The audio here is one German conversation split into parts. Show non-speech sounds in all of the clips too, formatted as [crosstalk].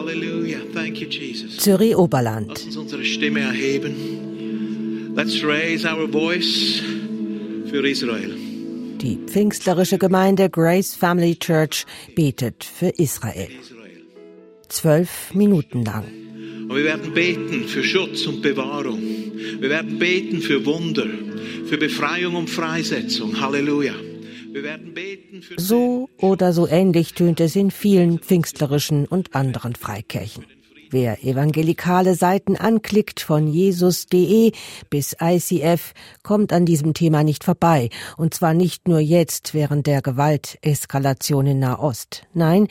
Halleluja. Thank you, Jesus. Zürich Oberland. Lass uns unsere Stimme erheben. Let's raise our voice für Israel. Die pfingstlerische Gemeinde Grace Family Church betet für Israel. Zwölf Minuten lang. Und wir werden beten für Schutz und Bewahrung. Wir werden beten für Wunder, für Befreiung und Freisetzung. Halleluja. So oder so ähnlich tönt es in vielen pfingstlerischen und anderen Freikirchen. Wer evangelikale Seiten anklickt, von jesus.de bis ICF, kommt an diesem Thema nicht vorbei. Und zwar nicht nur jetzt während der Gewalteskalation in Nahost. Nein,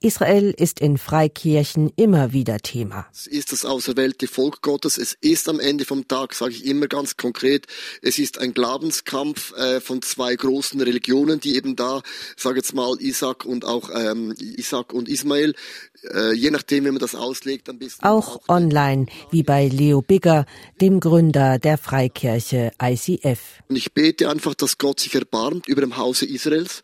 Israel ist in Freikirchen immer wieder Thema. Es ist das auserwählte Volk Gottes. Es ist am Ende vom Tag, sage ich immer ganz konkret, es ist ein Glaubenskampf äh, von zwei großen Religionen, die eben da, sage jetzt mal, Isaac und auch ähm, Isaac und Ismael, äh, je nachdem, wie man das auslegt, Auch online, wie bei Leo Bigger, dem Gründer der Freikirche ICF. Und ich bete einfach, dass Gott sich erbarmt über dem Hause Israels,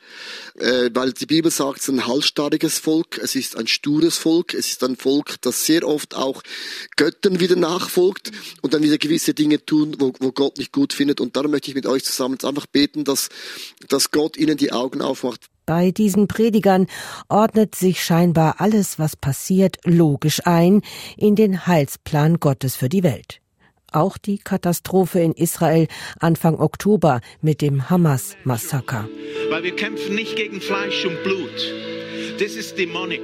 äh, weil die Bibel sagt, es ist ein halsstarriges Volk, es ist ein stures Volk, es ist ein Volk, das sehr oft auch Göttern wieder nachfolgt und dann wieder gewisse Dinge tun, wo, wo Gott nicht gut findet. Und darum möchte ich mit euch zusammen einfach beten, dass, dass Gott ihnen die Augen aufmacht. Bei diesen Predigern ordnet sich scheinbar alles, was passiert, logisch ein in den Heilsplan Gottes für die Welt. Auch die Katastrophe in Israel Anfang Oktober mit dem Hamas-Massaker. Weil wir kämpfen nicht gegen Fleisch und Blut. Das ist demonic.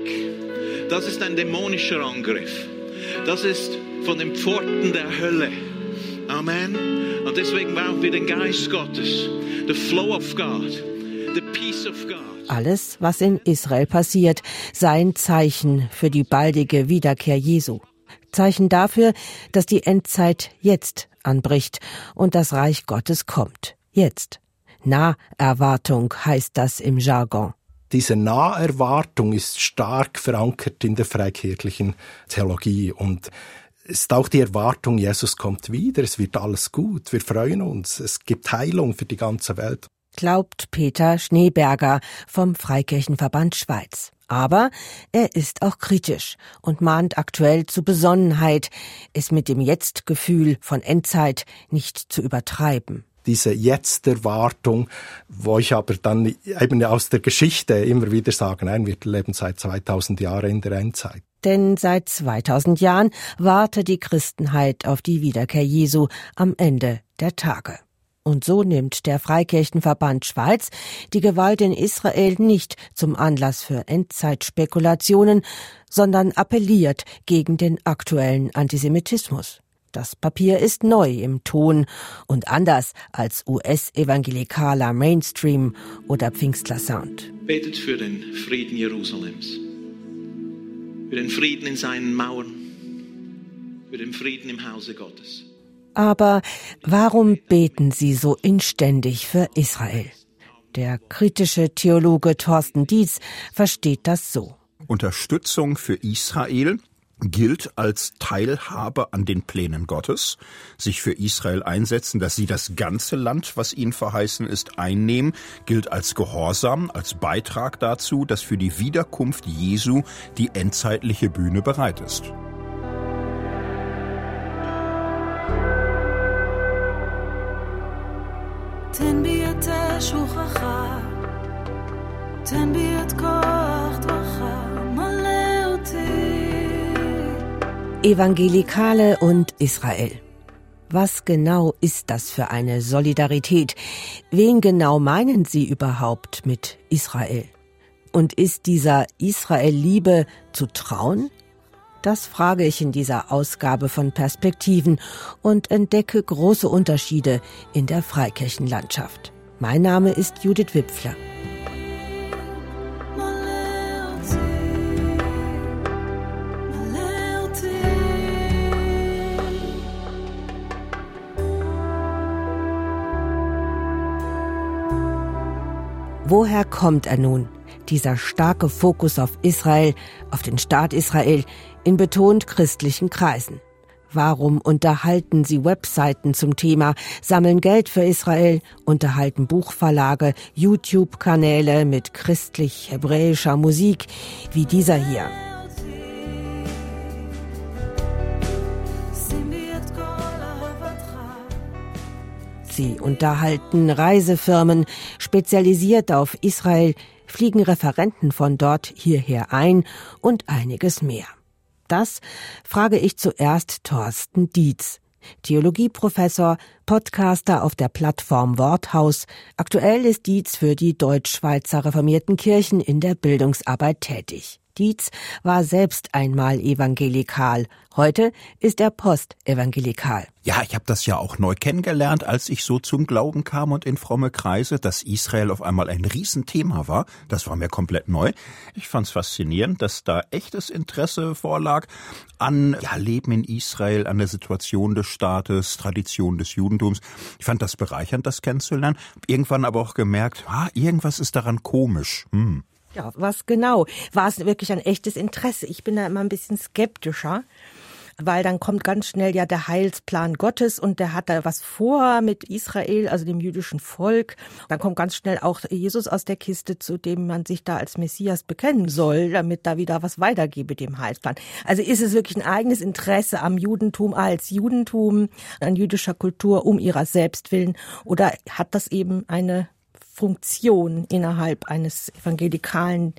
Das ist ein dämonischer Angriff. Das ist von den Pforten der Hölle. Amen. Und deswegen brauchen wir den Geist Gottes. The flow of God. Alles, was in Israel passiert, sei ein Zeichen für die baldige Wiederkehr Jesu. Zeichen dafür, dass die Endzeit jetzt anbricht und das Reich Gottes kommt. Jetzt. Naherwartung heißt das im Jargon. Diese Naherwartung ist stark verankert in der freikirchlichen Theologie und es ist auch die Erwartung, Jesus kommt wieder, es wird alles gut, wir freuen uns, es gibt Heilung für die ganze Welt. Glaubt Peter Schneeberger vom Freikirchenverband Schweiz. Aber er ist auch kritisch und mahnt aktuell zu Besonnenheit, es mit dem Jetzt-Gefühl von Endzeit nicht zu übertreiben. Diese Jetzt-Erwartung, wo ich aber dann eben aus der Geschichte immer wieder sage, nein, wir leben seit 2000 Jahren in der Endzeit. Denn seit 2000 Jahren warte die Christenheit auf die Wiederkehr Jesu am Ende der Tage. Und so nimmt der Freikirchenverband Schweiz die Gewalt in Israel nicht zum Anlass für Endzeitspekulationen, sondern appelliert gegen den aktuellen Antisemitismus. Das Papier ist neu im Ton und anders als US-evangelikaler Mainstream oder Pfingstler Sound. Betet für den Frieden Jerusalems. Für den Frieden in seinen Mauern. Für den Frieden im Hause Gottes. Aber warum beten Sie so inständig für Israel? Der kritische Theologe Thorsten Dietz versteht das so. Unterstützung für Israel gilt als Teilhabe an den Plänen Gottes, sich für Israel einsetzen, dass sie das ganze Land, was ihnen verheißen ist, einnehmen, gilt als Gehorsam, als Beitrag dazu, dass für die Wiederkunft Jesu die endzeitliche Bühne bereit ist. את שוכחה, תן בי את כוח דברך, מלא אותי. Evangelikale und Israel. Was genau ist das für eine Solidarität? Wen genau meinen Sie überhaupt mit Israel? Und ist dieser Israel-Liebe zu trauen? Das frage ich in dieser Ausgabe von Perspektiven und entdecke große Unterschiede in der Freikirchenlandschaft. Mein Name ist Judith Wipfler. Woher kommt er nun, dieser starke Fokus auf Israel, auf den Staat Israel, in betont christlichen Kreisen? Warum unterhalten sie Webseiten zum Thema, sammeln Geld für Israel, unterhalten Buchverlage, YouTube-Kanäle mit christlich-hebräischer Musik, wie dieser hier. Sie unterhalten Reisefirmen, spezialisiert auf Israel, fliegen Referenten von dort hierher ein und einiges mehr. Das frage ich zuerst Thorsten Dietz, Theologieprofessor, Podcaster auf der Plattform Worthaus. Aktuell ist Dietz für die Deutschschweizer reformierten Kirchen in der Bildungsarbeit tätig. Dietz war selbst einmal evangelikal. Heute ist er postevangelikal. Ja, ich habe das ja auch neu kennengelernt, als ich so zum Glauben kam und in fromme Kreise, dass Israel auf einmal ein Riesenthema war. Das war mir komplett neu. Ich fand es faszinierend, dass da echtes Interesse vorlag an ja, Leben in Israel, an der Situation des Staates, Tradition des Judentums. Ich fand das bereichernd, das kennenzulernen. Irgendwann aber auch gemerkt, ah, irgendwas ist daran komisch. Hm. Ja, was genau? War es wirklich ein echtes Interesse? Ich bin da immer ein bisschen skeptischer, weil dann kommt ganz schnell ja der Heilsplan Gottes und der hat da was vor mit Israel, also dem jüdischen Volk. Dann kommt ganz schnell auch Jesus aus der Kiste, zu dem man sich da als Messias bekennen soll, damit da wieder was weitergebe dem Heilsplan. Also ist es wirklich ein eigenes Interesse am Judentum als Judentum, an jüdischer Kultur um ihrer selbst willen oder hat das eben eine Funktion innerhalb eines evangelikalen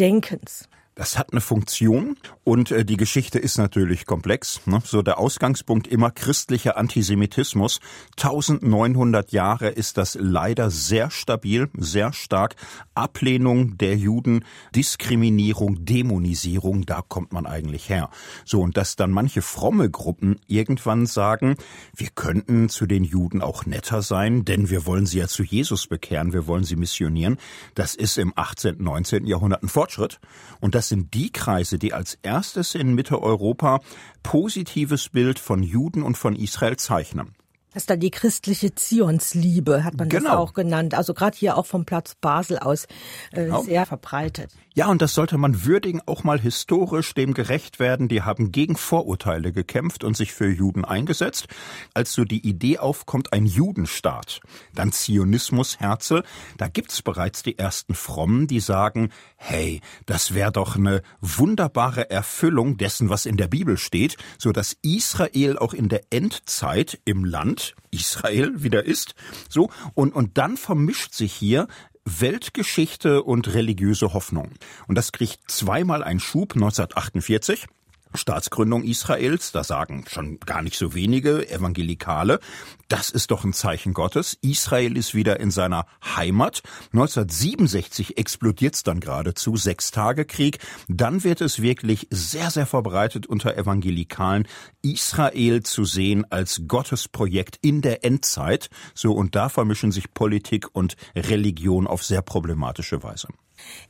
Denkens. Das hat eine Funktion und äh, die Geschichte ist natürlich komplex. Ne? So der Ausgangspunkt immer christlicher Antisemitismus. 1900 Jahre ist das leider sehr stabil, sehr stark. Ablehnung der Juden, Diskriminierung, Dämonisierung, da kommt man eigentlich her. So und dass dann manche fromme Gruppen irgendwann sagen, wir könnten zu den Juden auch netter sein, denn wir wollen sie ja zu Jesus bekehren, wir wollen sie missionieren. Das ist im 18., 19. Jahrhundert ein Fortschritt und das sind die Kreise, die als erstes in Mitteleuropa positives Bild von Juden und von Israel zeichnen. Das ist dann die christliche Zionsliebe, hat man das Genau. auch genannt. Also gerade hier auch vom Platz Basel aus äh, Genau. sehr verbreitet. Ja, und das sollte man würdigen, auch mal historisch dem gerecht werden. Die haben gegen Vorurteile gekämpft und sich für Juden eingesetzt. Als so die Idee aufkommt, ein Judenstaat, dann Zionismus, Herzl, da gibt's bereits die ersten Frommen, die sagen, hey, das wäre doch eine wunderbare Erfüllung dessen, was in der Bibel steht, so dass Israel auch in der Endzeit im Land Israel wieder ist. So, und, und dann vermischt sich hier Weltgeschichte und religiöse Hoffnung. Und das kriegt zweimal einen Schub 1948. Staatsgründung Israels, da sagen schon gar nicht so wenige Evangelikale, das ist doch ein Zeichen Gottes. Israel ist wieder in seiner Heimat. 1967 explodiert's dann geradezu, Sechstagekrieg. Dann wird es wirklich sehr, sehr verbreitet unter Evangelikalen, Israel zu sehen als Gottesprojekt in der Endzeit. So, und da vermischen sich Politik und Religion auf sehr problematische Weise.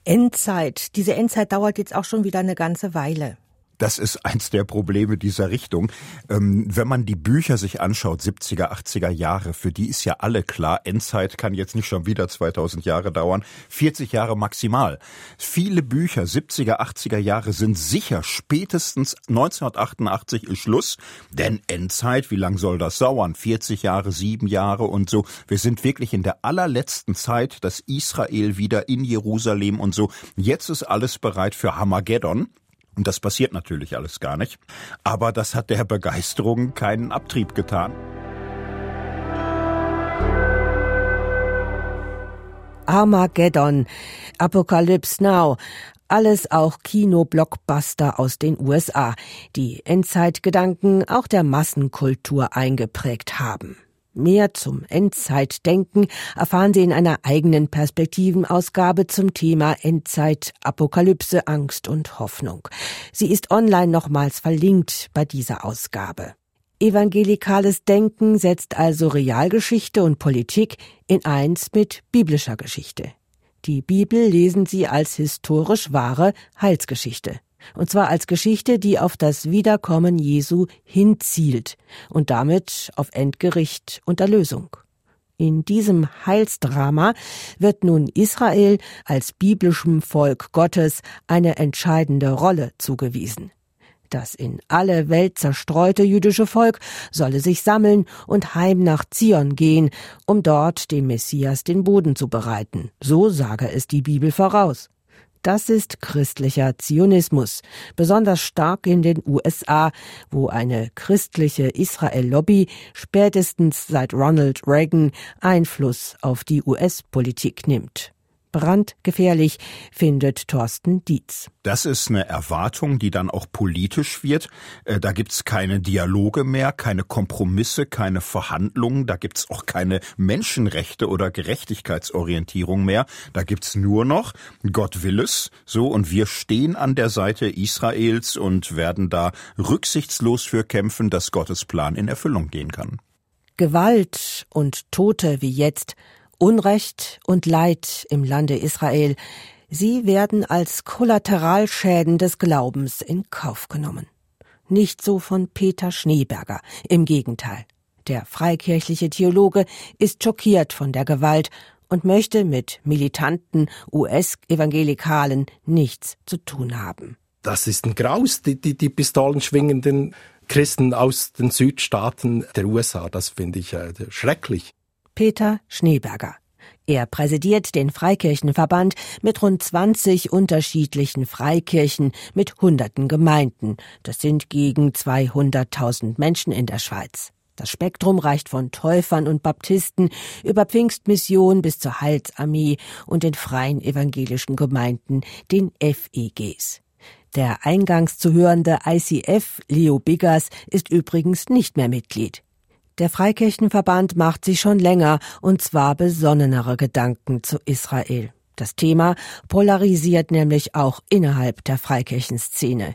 Endzeit. Diese Endzeit dauert jetzt auch schon wieder eine ganze Weile. Das ist eins der Probleme dieser Richtung. Ähm, wenn man die Bücher sich anschaut, 70er, 80er Jahre, für die ist ja alle klar, Endzeit kann jetzt nicht schon wieder 2000 Jahre dauern, 40 Jahre maximal. Viele Bücher, 70er, 80er Jahre sind sicher, spätestens 1988 ist Schluss, denn Endzeit, wie lang soll das dauern? 40 Jahre, 7 Jahre und so. Wir sind wirklich in der allerletzten Zeit, dass Israel wieder in Jerusalem und so. Jetzt ist alles bereit für Hamageddon. Und das passiert natürlich alles gar nicht. Aber das hat der Begeisterung keinen Abtrieb getan. Armageddon, Apocalypse Now, alles auch Kinoblockbuster aus den USA, die Endzeitgedanken auch der Massenkultur eingeprägt haben. Mehr zum Endzeitdenken erfahren Sie in einer eigenen Perspektivenausgabe zum Thema Endzeit, Apokalypse, Angst und Hoffnung. Sie ist online nochmals verlinkt bei dieser Ausgabe. Evangelikales Denken setzt also Realgeschichte und Politik in eins mit biblischer Geschichte. Die Bibel lesen Sie als historisch wahre Heilsgeschichte. Und zwar als Geschichte, die auf das Wiederkommen Jesu hinzielt und damit auf Endgericht und Erlösung. In diesem Heilsdrama wird nun Israel als biblischem Volk Gottes eine entscheidende Rolle zugewiesen. Das in alle Welt zerstreute jüdische Volk solle sich sammeln und heim nach Zion gehen, um dort dem Messias den Boden zu bereiten. So sage es die Bibel voraus. Das ist christlicher Zionismus, besonders stark in den USA, wo eine christliche Israel-Lobby spätestens seit Ronald Reagan Einfluss auf die US-Politik nimmt brandgefährlich, findet Thorsten Dietz. Das ist eine Erwartung, die dann auch politisch wird. Äh, da gibt's keine Dialoge mehr, keine Kompromisse, keine Verhandlungen, da gibt's auch keine Menschenrechte oder Gerechtigkeitsorientierung mehr. Da gibt's nur noch Gott will es, so und wir stehen an der Seite Israels und werden da rücksichtslos für kämpfen, dass Gottes Plan in Erfüllung gehen kann. Gewalt und Tote wie jetzt Unrecht und Leid im Lande Israel, sie werden als Kollateralschäden des Glaubens in Kauf genommen. Nicht so von Peter Schneeberger, im Gegenteil. Der freikirchliche Theologe ist schockiert von der Gewalt und möchte mit militanten US-Evangelikalen nichts zu tun haben. Das ist ein Graus, die, die, die Pistolen schwingenden Christen aus den Südstaaten der USA. Das finde ich äh, schrecklich. Peter Schneeberger. Er präsidiert den Freikirchenverband mit rund 20 unterschiedlichen Freikirchen mit hunderten Gemeinden. Das sind gegen 200.000 Menschen in der Schweiz. Das Spektrum reicht von Täufern und Baptisten über Pfingstmission bis zur Heilsarmee und den freien evangelischen Gemeinden, den FEGs. Der eingangs zu hörende ICF, Leo Biggers, ist übrigens nicht mehr Mitglied. Der Freikirchenverband macht sich schon länger, und zwar besonnenere Gedanken zu Israel. Das Thema polarisiert nämlich auch innerhalb der Freikirchenszene.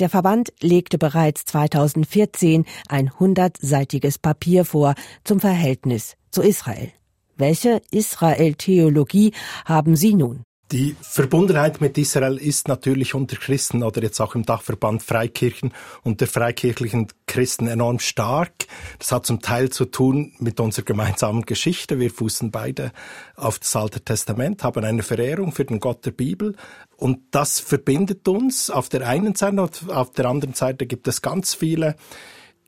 Der Verband legte bereits 2014 ein hundertseitiges Papier vor zum Verhältnis zu Israel. Welche Israel-Theologie haben Sie nun? Die Verbundenheit mit Israel ist natürlich unter Christen oder jetzt auch im Dachverband Freikirchen und der freikirchlichen Christen enorm stark. Das hat zum Teil zu tun mit unserer gemeinsamen Geschichte. Wir fußen beide auf das Alte Testament, haben eine Verehrung für den Gott der Bibel und das verbindet uns auf der einen Seite auf der anderen Seite gibt es ganz viele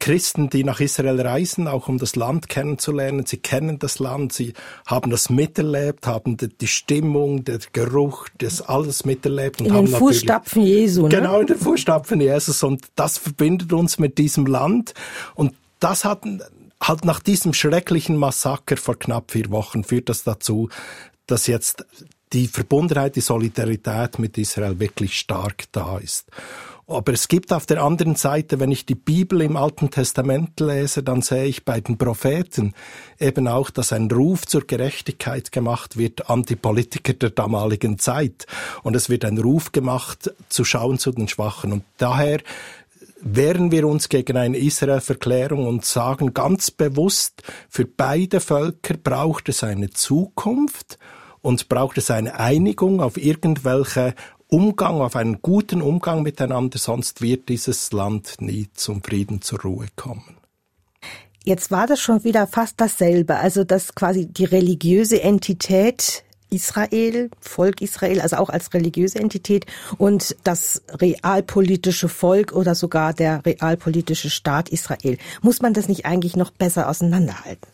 Christen, die nach Israel reisen, auch um das Land kennenzulernen. Sie kennen das Land, sie haben das miterlebt, haben die Stimmung, der Geruch, das alles miterlebt. Und in haben den Fußstapfen Jesu, ne? Genau, in den Fußstapfen Jesus. Und das verbindet uns mit diesem Land. Und das hat halt nach diesem schrecklichen Massaker vor knapp vier Wochen führt das dazu, dass jetzt die Verbundenheit, die Solidarität mit Israel wirklich stark da ist. Aber es gibt auf der anderen Seite, wenn ich die Bibel im Alten Testament lese, dann sehe ich bei den Propheten eben auch, dass ein Ruf zur Gerechtigkeit gemacht wird an die Politiker der damaligen Zeit. Und es wird ein Ruf gemacht, zu schauen zu den Schwachen. Und daher wehren wir uns gegen eine Israel-Verklärung und sagen ganz bewusst, für beide Völker braucht es eine Zukunft und braucht es eine Einigung auf irgendwelche Umgang, auf einen guten Umgang miteinander, sonst wird dieses Land nie zum Frieden zur Ruhe kommen. Jetzt war das schon wieder fast dasselbe, also dass quasi die religiöse Entität Israel, Volk Israel, also auch als religiöse Entität und das realpolitische Volk oder sogar der realpolitische Staat Israel. Muss man das nicht eigentlich noch besser auseinanderhalten?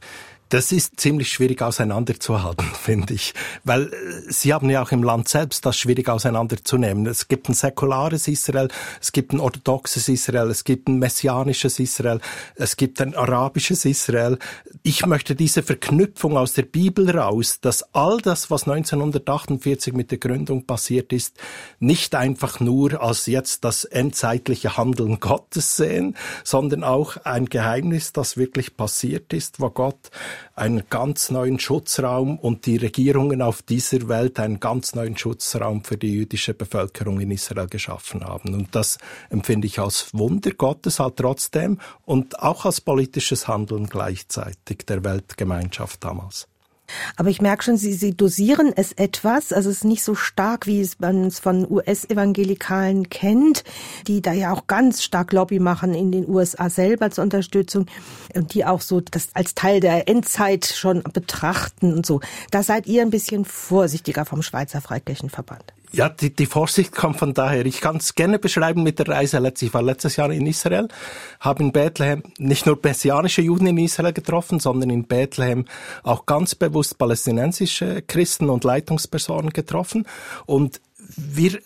Das ist ziemlich schwierig auseinanderzuhalten, [laughs] finde ich. Weil äh, Sie haben ja auch im Land selbst das schwierig auseinanderzunehmen. Es gibt ein säkulares Israel, es gibt ein orthodoxes Israel, es gibt ein messianisches Israel, es gibt ein arabisches Israel. Ich möchte diese Verknüpfung aus der Bibel raus, dass all das, was 1948 mit der Gründung passiert ist, nicht einfach nur als jetzt das endzeitliche Handeln Gottes sehen, sondern auch ein Geheimnis, das wirklich passiert ist, wo Gott einen ganz neuen Schutzraum und die Regierungen auf dieser Welt einen ganz neuen Schutzraum für die jüdische Bevölkerung in Israel geschaffen haben. Und das empfinde ich als Wunder Gottes halt trotzdem und auch als politisches Handeln gleichzeitig der Weltgemeinschaft damals. Aber ich merke schon, Sie, Sie dosieren es etwas. Also es ist nicht so stark, wie es man es von US-Evangelikalen kennt, die da ja auch ganz stark Lobby machen in den USA selber zur Unterstützung und die auch so das als Teil der Endzeit schon betrachten und so. Da seid ihr ein bisschen vorsichtiger vom Schweizer Freikirchenverband. Ja, die, die Vorsicht kommt von daher. Ich kann es gerne beschreiben mit der Reise. Ich war letztes Jahr in Israel, habe in Bethlehem nicht nur messianische Juden in Israel getroffen, sondern in Bethlehem auch ganz bewusst palästinensische Christen und Leitungspersonen getroffen. Und wir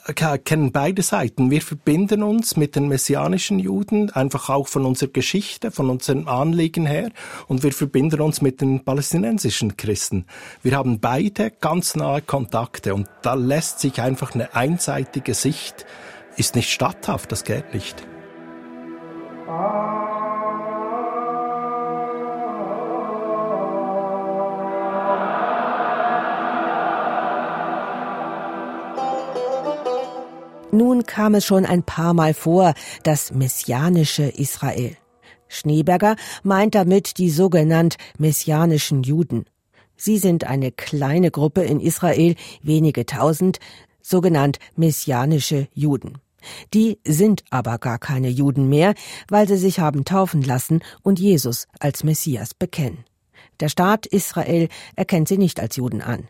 kennen beide Seiten. Wir verbinden uns mit den messianischen Juden, einfach auch von unserer Geschichte, von unserem Anliegen her. Und wir verbinden uns mit den palästinensischen Christen. Wir haben beide ganz nahe Kontakte. Und da lässt sich einfach eine einseitige Sicht, ist nicht statthaft, das geht nicht. Nun kam es schon ein paar Mal vor, das messianische Israel. Schneeberger meint damit die sogenannt messianischen Juden. Sie sind eine kleine Gruppe in Israel, wenige tausend, sogenannt messianische Juden. Die sind aber gar keine Juden mehr, weil sie sich haben taufen lassen und Jesus als Messias bekennen. Der Staat Israel erkennt sie nicht als Juden an.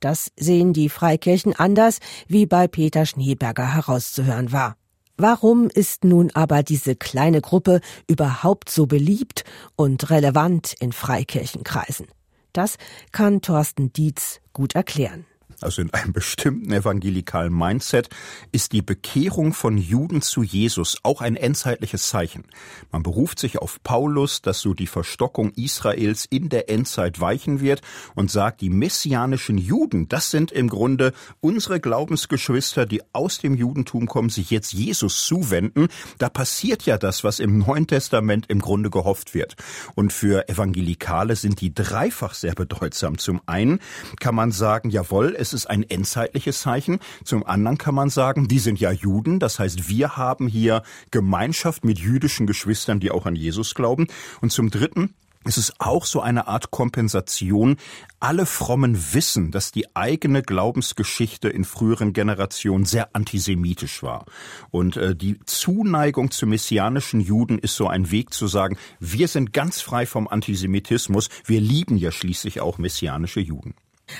Das sehen die Freikirchen anders, wie bei Peter Schneeberger herauszuhören war. Warum ist nun aber diese kleine Gruppe überhaupt so beliebt und relevant in Freikirchenkreisen? Das kann Thorsten Dietz gut erklären also in einem bestimmten evangelikalen Mindset, ist die Bekehrung von Juden zu Jesus auch ein endzeitliches Zeichen. Man beruft sich auf Paulus, dass so die Verstockung Israels in der Endzeit weichen wird und sagt, die messianischen Juden, das sind im Grunde unsere Glaubensgeschwister, die aus dem Judentum kommen, sich jetzt Jesus zuwenden. Da passiert ja das, was im Neuen Testament im Grunde gehofft wird. Und für Evangelikale sind die dreifach sehr bedeutsam. Zum einen kann man sagen, jawohl, es ist ein endzeitliches Zeichen. Zum anderen kann man sagen, die sind ja Juden. Das heißt, wir haben hier Gemeinschaft mit jüdischen Geschwistern, die auch an Jesus glauben. Und zum dritten, es ist auch so eine Art Kompensation. Alle Frommen wissen, dass die eigene Glaubensgeschichte in früheren Generationen sehr antisemitisch war. Und äh, die Zuneigung zu messianischen Juden ist so ein Weg zu sagen, wir sind ganz frei vom Antisemitismus. Wir lieben ja schließlich auch messianische Juden.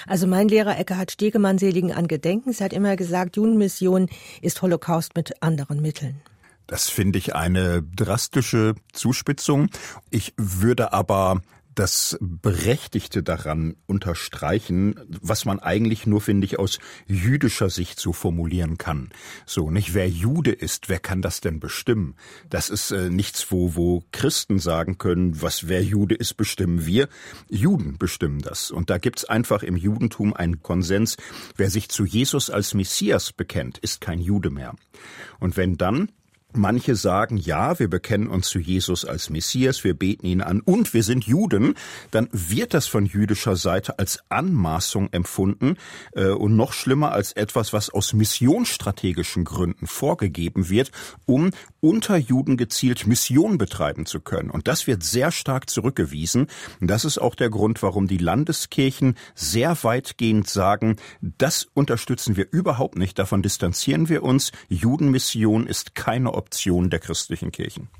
Also mein Lehrer Eckhard Stegemann seligen an Gedenkens hat immer gesagt, Judenmission ist Holocaust mit anderen Mitteln. Das finde ich eine drastische Zuspitzung. Ich würde aber das Berechtigte daran unterstreichen, was man eigentlich nur, finde ich, aus jüdischer Sicht so formulieren kann. So, nicht? Wer Jude ist, wer kann das denn bestimmen? Das ist äh, nichts, wo, wo Christen sagen können, was wer Jude ist, bestimmen wir. Juden bestimmen das. Und da gibt's einfach im Judentum einen Konsens. Wer sich zu Jesus als Messias bekennt, ist kein Jude mehr. Und wenn dann Manche sagen, ja, wir bekennen uns zu Jesus als Messias, wir beten ihn an und wir sind Juden, dann wird das von jüdischer Seite als Anmaßung empfunden äh, und noch schlimmer als etwas, was aus missionsstrategischen Gründen vorgegeben wird, um unter Juden gezielt Mission betreiben zu können. Und das wird sehr stark zurückgewiesen. Und das ist auch der Grund, warum die Landeskirchen sehr weitgehend sagen, das unterstützen wir überhaupt nicht, davon distanzieren wir uns. Judenmission ist keine Option der christlichen Kirchen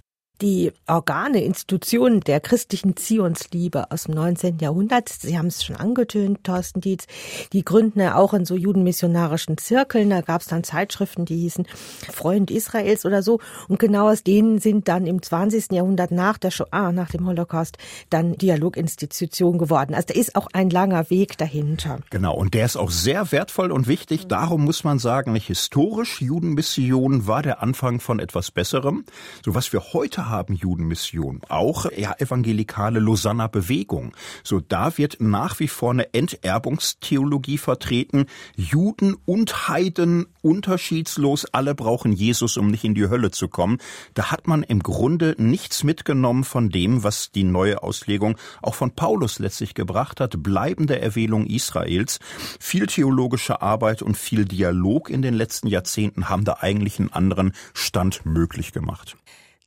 die Organe, Institutionen der christlichen Zionsliebe aus dem 19. Jahrhundert, Sie haben es schon angetönt, Thorsten Dietz, die gründen ja auch in so judenmissionarischen Zirkeln. Da gab es dann Zeitschriften, die hießen Freund Israels oder so. Und genau aus denen sind dann im 20. Jahrhundert nach der Shoah, nach dem Holocaust, dann Dialoginstitutionen geworden. Also da ist auch ein langer Weg dahinter. Genau, und der ist auch sehr wertvoll und wichtig. Darum muss man sagen, historisch, Judenmission war der Anfang von etwas Besserem. So was wir heute haben Judenmission, auch ja, evangelikale Lausanner Bewegung. So da wird nach wie vor eine Enterbungstheologie vertreten. Juden und Heiden unterschiedslos, alle brauchen Jesus, um nicht in die Hölle zu kommen. Da hat man im Grunde nichts mitgenommen von dem, was die neue Auslegung auch von Paulus letztlich gebracht hat, bleibende Erwählung Israels. Viel theologische Arbeit und viel Dialog in den letzten Jahrzehnten haben da eigentlich einen anderen Stand möglich gemacht.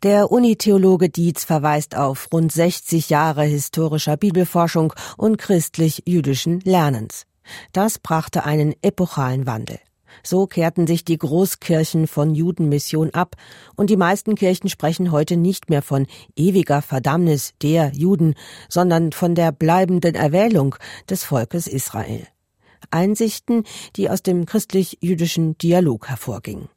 Der Unitheologe Dietz verweist auf rund 60 Jahre historischer Bibelforschung und christlich-jüdischen Lernens. Das brachte einen epochalen Wandel. So kehrten sich die Großkirchen von Judenmission ab, und die meisten Kirchen sprechen heute nicht mehr von ewiger Verdammnis der Juden, sondern von der bleibenden Erwählung des Volkes Israel. Einsichten, die aus dem christlich-jüdischen Dialog hervorgingen.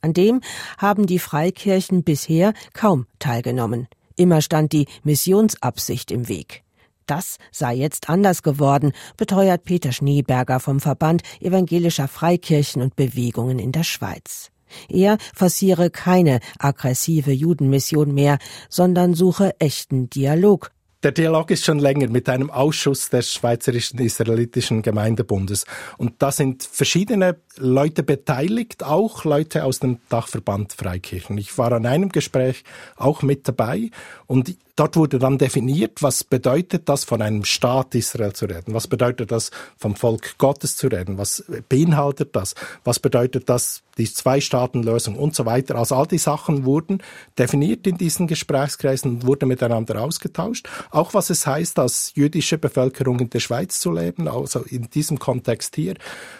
An dem haben die Freikirchen bisher kaum teilgenommen. Immer stand die Missionsabsicht im Weg. Das sei jetzt anders geworden, beteuert Peter Schneeberger vom Verband evangelischer Freikirchen und Bewegungen in der Schweiz. Er forciere keine aggressive Judenmission mehr, sondern suche echten Dialog der Dialog ist schon länger mit einem Ausschuss des Schweizerischen Israelitischen Gemeindebundes. Und da sind verschiedene Leute beteiligt, auch Leute aus dem Dachverband Freikirchen. Ich war an einem Gespräch auch mit dabei und dort wurde dann definiert, was bedeutet das, von einem Staat Israel zu reden? Was bedeutet das, vom Volk Gottes zu reden? Was beinhaltet das? Was bedeutet das, die Zwei-Staaten-Lösung und so weiter. Also all die Sachen wurden definiert in diesen Gesprächskreisen und wurden miteinander ausgetauscht. Auch was es heißt, als jüdische Bevölkerung in der Schweiz zu leben, also in diesem Kontext hier,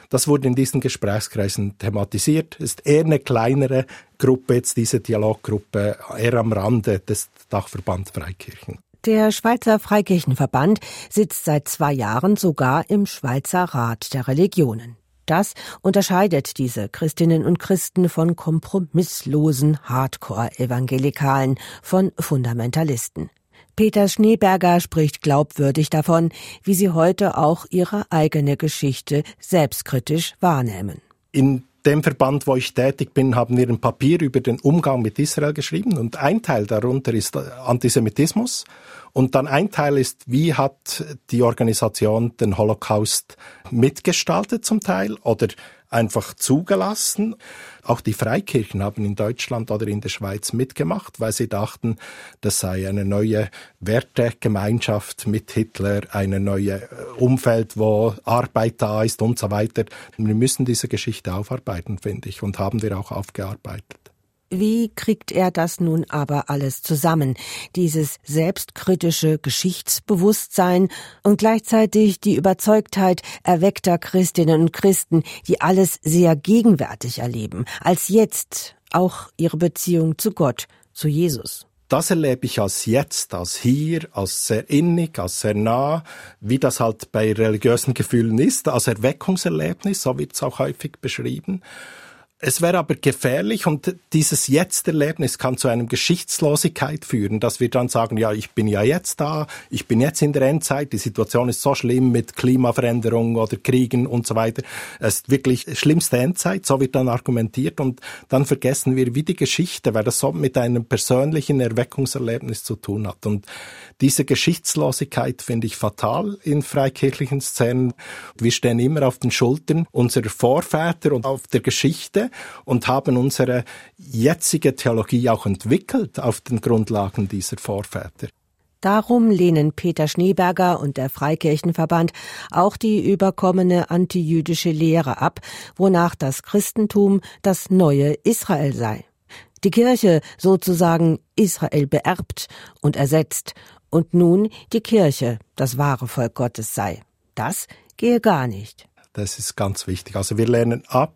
das wurde in diesen Gesprächskreisen thematisiert. Ist eher eine kleinere Gruppe, jetzt diese Dialoggruppe, eher am Rande des Dachverband Freikirchen. Der Schweizer Freikirchenverband sitzt seit zwei Jahren sogar im Schweizer Rat der Religionen. Das unterscheidet diese Christinnen und Christen von kompromisslosen Hardcore-Evangelikalen, von Fundamentalisten. Peter Schneeberger spricht glaubwürdig davon, wie sie heute auch ihre eigene Geschichte selbstkritisch wahrnehmen. In dem Verband, wo ich tätig bin, haben wir ein Papier über den Umgang mit Israel geschrieben und ein Teil darunter ist Antisemitismus und dann ein Teil ist, wie hat die Organisation den Holocaust mitgestaltet zum Teil oder einfach zugelassen. Auch die Freikirchen haben in Deutschland oder in der Schweiz mitgemacht, weil sie dachten, das sei eine neue Wertegemeinschaft mit Hitler, eine neue Umfeld, wo Arbeit da ist und so weiter. Wir müssen diese Geschichte aufarbeiten, finde ich, und haben wir auch aufgearbeitet. Wie kriegt er das nun aber alles zusammen? Dieses selbstkritische Geschichtsbewusstsein und gleichzeitig die Überzeugtheit erweckter Christinnen und Christen, die alles sehr gegenwärtig erleben, als jetzt auch ihre Beziehung zu Gott, zu Jesus. Das erlebe ich als jetzt, als hier, als sehr innig, als sehr nah, wie das halt bei religiösen Gefühlen ist, als Erweckungserlebnis, so wird es auch häufig beschrieben. Es wäre aber gefährlich und dieses Jetzt-Erlebnis kann zu einer Geschichtslosigkeit führen, dass wir dann sagen, ja, ich bin ja jetzt da, ich bin jetzt in der Endzeit, die Situation ist so schlimm mit Klimaveränderung oder Kriegen und so weiter. Es ist wirklich schlimmste Endzeit, so wird dann argumentiert und dann vergessen wir wie die Geschichte, weil das so mit einem persönlichen Erweckungserlebnis zu tun hat. Und diese Geschichtslosigkeit finde ich fatal in freikirchlichen Szenen. Wir stehen immer auf den Schultern unserer Vorväter und auf der Geschichte und haben unsere jetzige Theologie auch entwickelt auf den Grundlagen dieser Vorväter. Darum lehnen Peter Schneeberger und der Freikirchenverband auch die überkommene antijüdische Lehre ab, wonach das Christentum das neue Israel sei. Die Kirche sozusagen Israel beerbt und ersetzt und nun die Kirche das wahre Volk Gottes sei. Das gehe gar nicht. Das ist ganz wichtig. Also wir lehnen ab,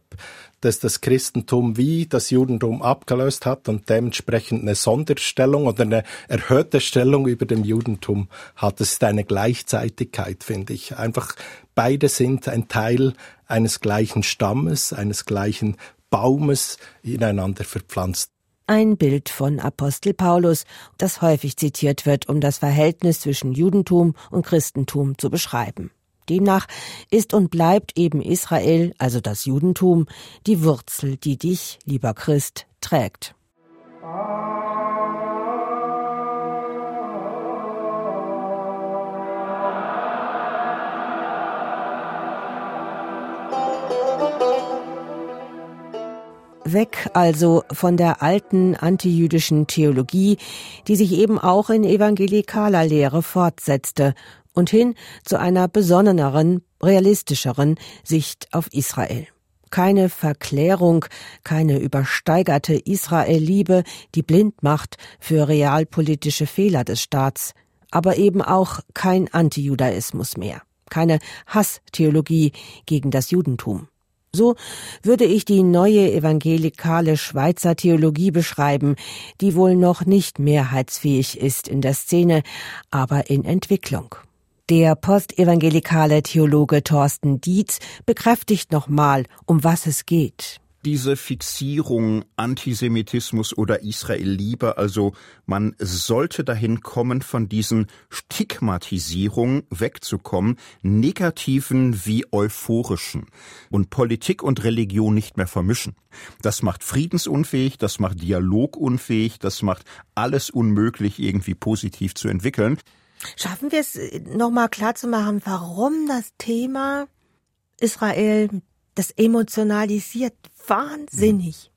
dass das Christentum wie das Judentum abgelöst hat und dementsprechend eine Sonderstellung oder eine erhöhte Stellung über dem Judentum hat. Das ist eine Gleichzeitigkeit, finde ich. Einfach beide sind ein Teil eines gleichen Stammes, eines gleichen Baumes ineinander verpflanzt. Ein Bild von Apostel Paulus, das häufig zitiert wird, um das Verhältnis zwischen Judentum und Christentum zu beschreiben. Demnach ist und bleibt eben Israel, also das Judentum, die Wurzel, die dich, lieber Christ, trägt. Weg also von der alten antijüdischen Theologie, die sich eben auch in evangelikaler Lehre fortsetzte und hin zu einer besonneneren, realistischeren Sicht auf Israel. Keine Verklärung, keine übersteigerte Israel-Liebe, die blind macht für realpolitische Fehler des Staats, aber eben auch kein Antijudaismus mehr, keine Hasstheologie gegen das Judentum. So würde ich die neue evangelikale Schweizer Theologie beschreiben, die wohl noch nicht mehrheitsfähig ist in der Szene, aber in Entwicklung. Der postevangelikale Theologe Thorsten Dietz bekräftigt nochmal, um was es geht. diese Fixierung Antisemitismus oder Israel-Liebe, also man sollte dahin kommen, von diesen Stigmatisierungen wegzukommen, negativen wie euphorischen und Politik und Religion nicht mehr vermischen. Das macht friedensunfähig, das macht dialogunfähig, das macht alles unmöglich, irgendwie positiv zu entwickeln. Schaffen wir es nochmal klar zu machen, warum das Thema Israel das emotionalisiert wahnsinnig.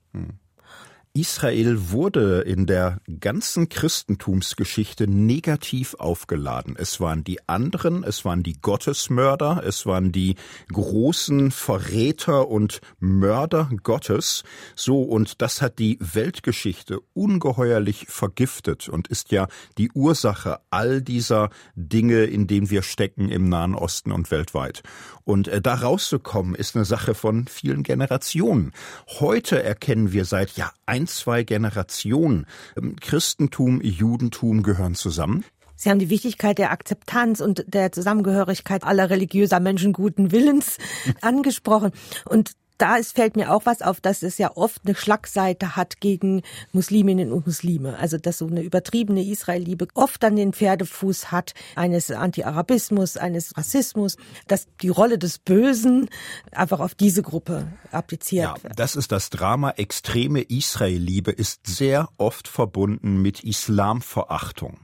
Israel wurde in der ganzen Christentumsgeschichte negativ aufgeladen. Es waren die anderen, es waren die Gottesmörder, es waren die großen Verräter und Mörder Gottes. So, und das hat die Weltgeschichte ungeheuerlich vergiftet und ist ja die Ursache all dieser Dinge, in denen wir stecken im Nahen Osten und weltweit. Und äh, da rauszukommen, ist eine Sache von vielen Generationen. Heute erkennen wir seit ja ein, zwei Generationen, ähm, Christentum, Judentum gehören zusammen. Sie haben die Wichtigkeit der Akzeptanz und der Zusammengehörigkeit aller religiöser Menschen guten Willens [laughs] angesprochen. Und da ist, fällt mir auch was auf, dass es ja oft eine Schlagseite hat gegen Musliminnen und Muslime. Also dass so eine übertriebene Israelliebe oft dann den Pferdefuß hat eines Anti-Arabismus, eines Rassismus, dass die Rolle des Bösen einfach auf diese Gruppe appliziert Ja, wird. das ist das Drama. Extreme Israelliebe ist sehr oft verbunden mit Islamverachtung.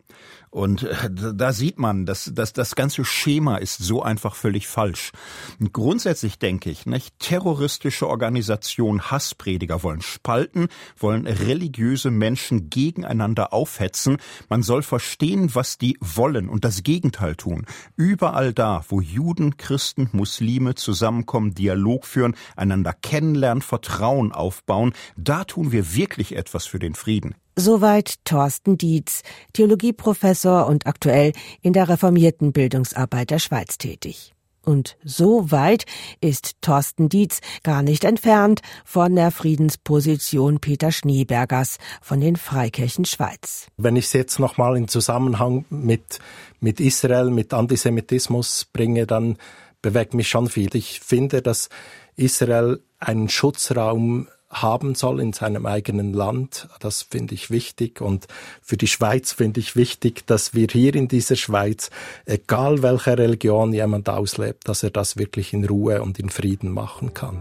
Und äh, da sieht man, dass, dass das ganze Schema ist so einfach völlig falsch. Und grundsätzlich denke ich, nicht, terroristische Organisationen, Hassprediger wollen spalten, wollen religiöse Menschen gegeneinander aufhetzen. Man soll verstehen, was die wollen und das Gegenteil tun. Überall da, wo Juden, Christen, Muslime zusammenkommen, Dialog führen, einander kennenlernen, Vertrauen aufbauen, da tun wir wirklich etwas für den Frieden. Soweit Thorsten Dietz, Theologieprofessor und aktuell in der reformierten Bildungsarbeit der Schweiz tätig. Und so weit ist Thorsten Dietz gar nicht entfernt von der Friedensposition Peter Schneebergers von den Freikirchen Schweiz. Wenn ich es jetzt nochmal in Zusammenhang mit, mit Israel, mit Antisemitismus bringe, dann bewegt mich schon viel. Ich finde, dass Israel einen Schutzraum haben soll in seinem eigenen Land. Das finde ich wichtig. Und für die Schweiz finde ich wichtig, dass wir hier in dieser Schweiz, egal welche Religion jemand auslebt, dass er das wirklich in Ruhe und in Frieden machen kann.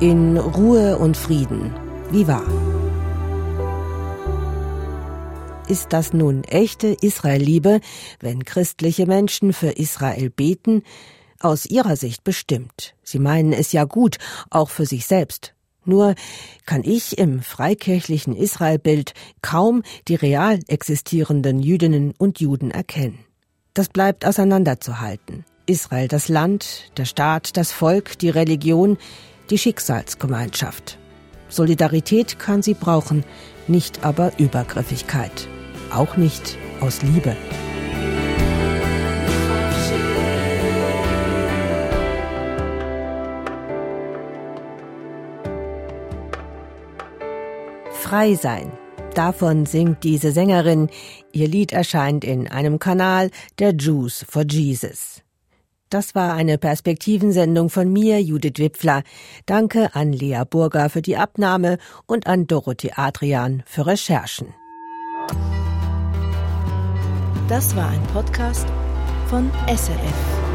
In Ruhe und Frieden. Wie wahr? Ist das nun echte Israelliebe, wenn christliche Menschen für Israel beten? Aus ihrer Sicht bestimmt. Sie meinen es ja gut, auch für sich selbst. Nur kann ich im freikirchlichen Israelbild kaum die real existierenden Jüdinnen und Juden erkennen. Das bleibt auseinanderzuhalten. Israel das Land, der Staat, das Volk, die Religion, die Schicksalsgemeinschaft. Solidarität kann sie brauchen, nicht aber Übergriffigkeit. Auch nicht aus Liebe. Frei sein. Davon singt diese Sängerin. Ihr Lied erscheint in einem Kanal der Jews for Jesus. Das war eine Perspektivensendung von mir, Judith Wipfler. Danke an Lea Burger für die Abnahme und an Dorothee Adrian für Recherchen. Das war ein Podcast von SRF.